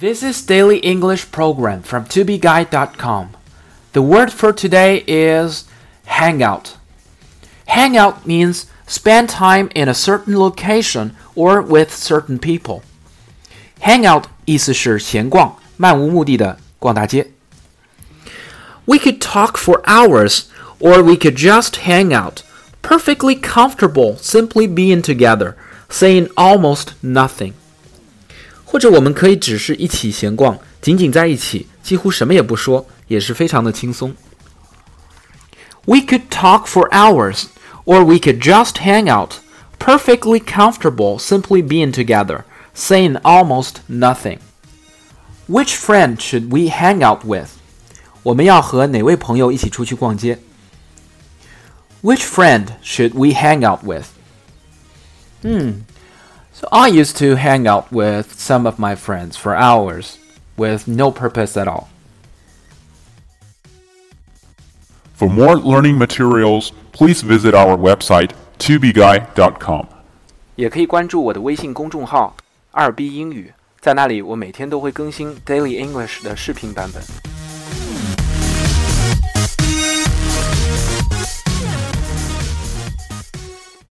This is Daily English Program from tobeguide.com. The word for today is hangout. Hangout means spend time in a certain location or with certain people. Hangout 意思是闲逛、漫无目的的逛大街。We could talk for hours, or we could just hang out, perfectly comfortable, simply being together, saying almost nothing. 或者我们可以只是一起闲逛，仅仅在一起，几乎什么也不说，也是非常的轻松。We could talk for hours, or we could just hang out, perfectly comfortable, simply being together, saying almost nothing. Which friend should we hang out with? 我们要和哪位朋友一起出去逛街？Which friend should we hang out with? Hmm. So I used to hang out with some of my friends for hours with no purpose at all. For more learning materials, please visit our website tobeguy.com. 也可以关注我的微信公众号“二 B 英语”，在那里我每天都会更新 Daily English 的视频版本。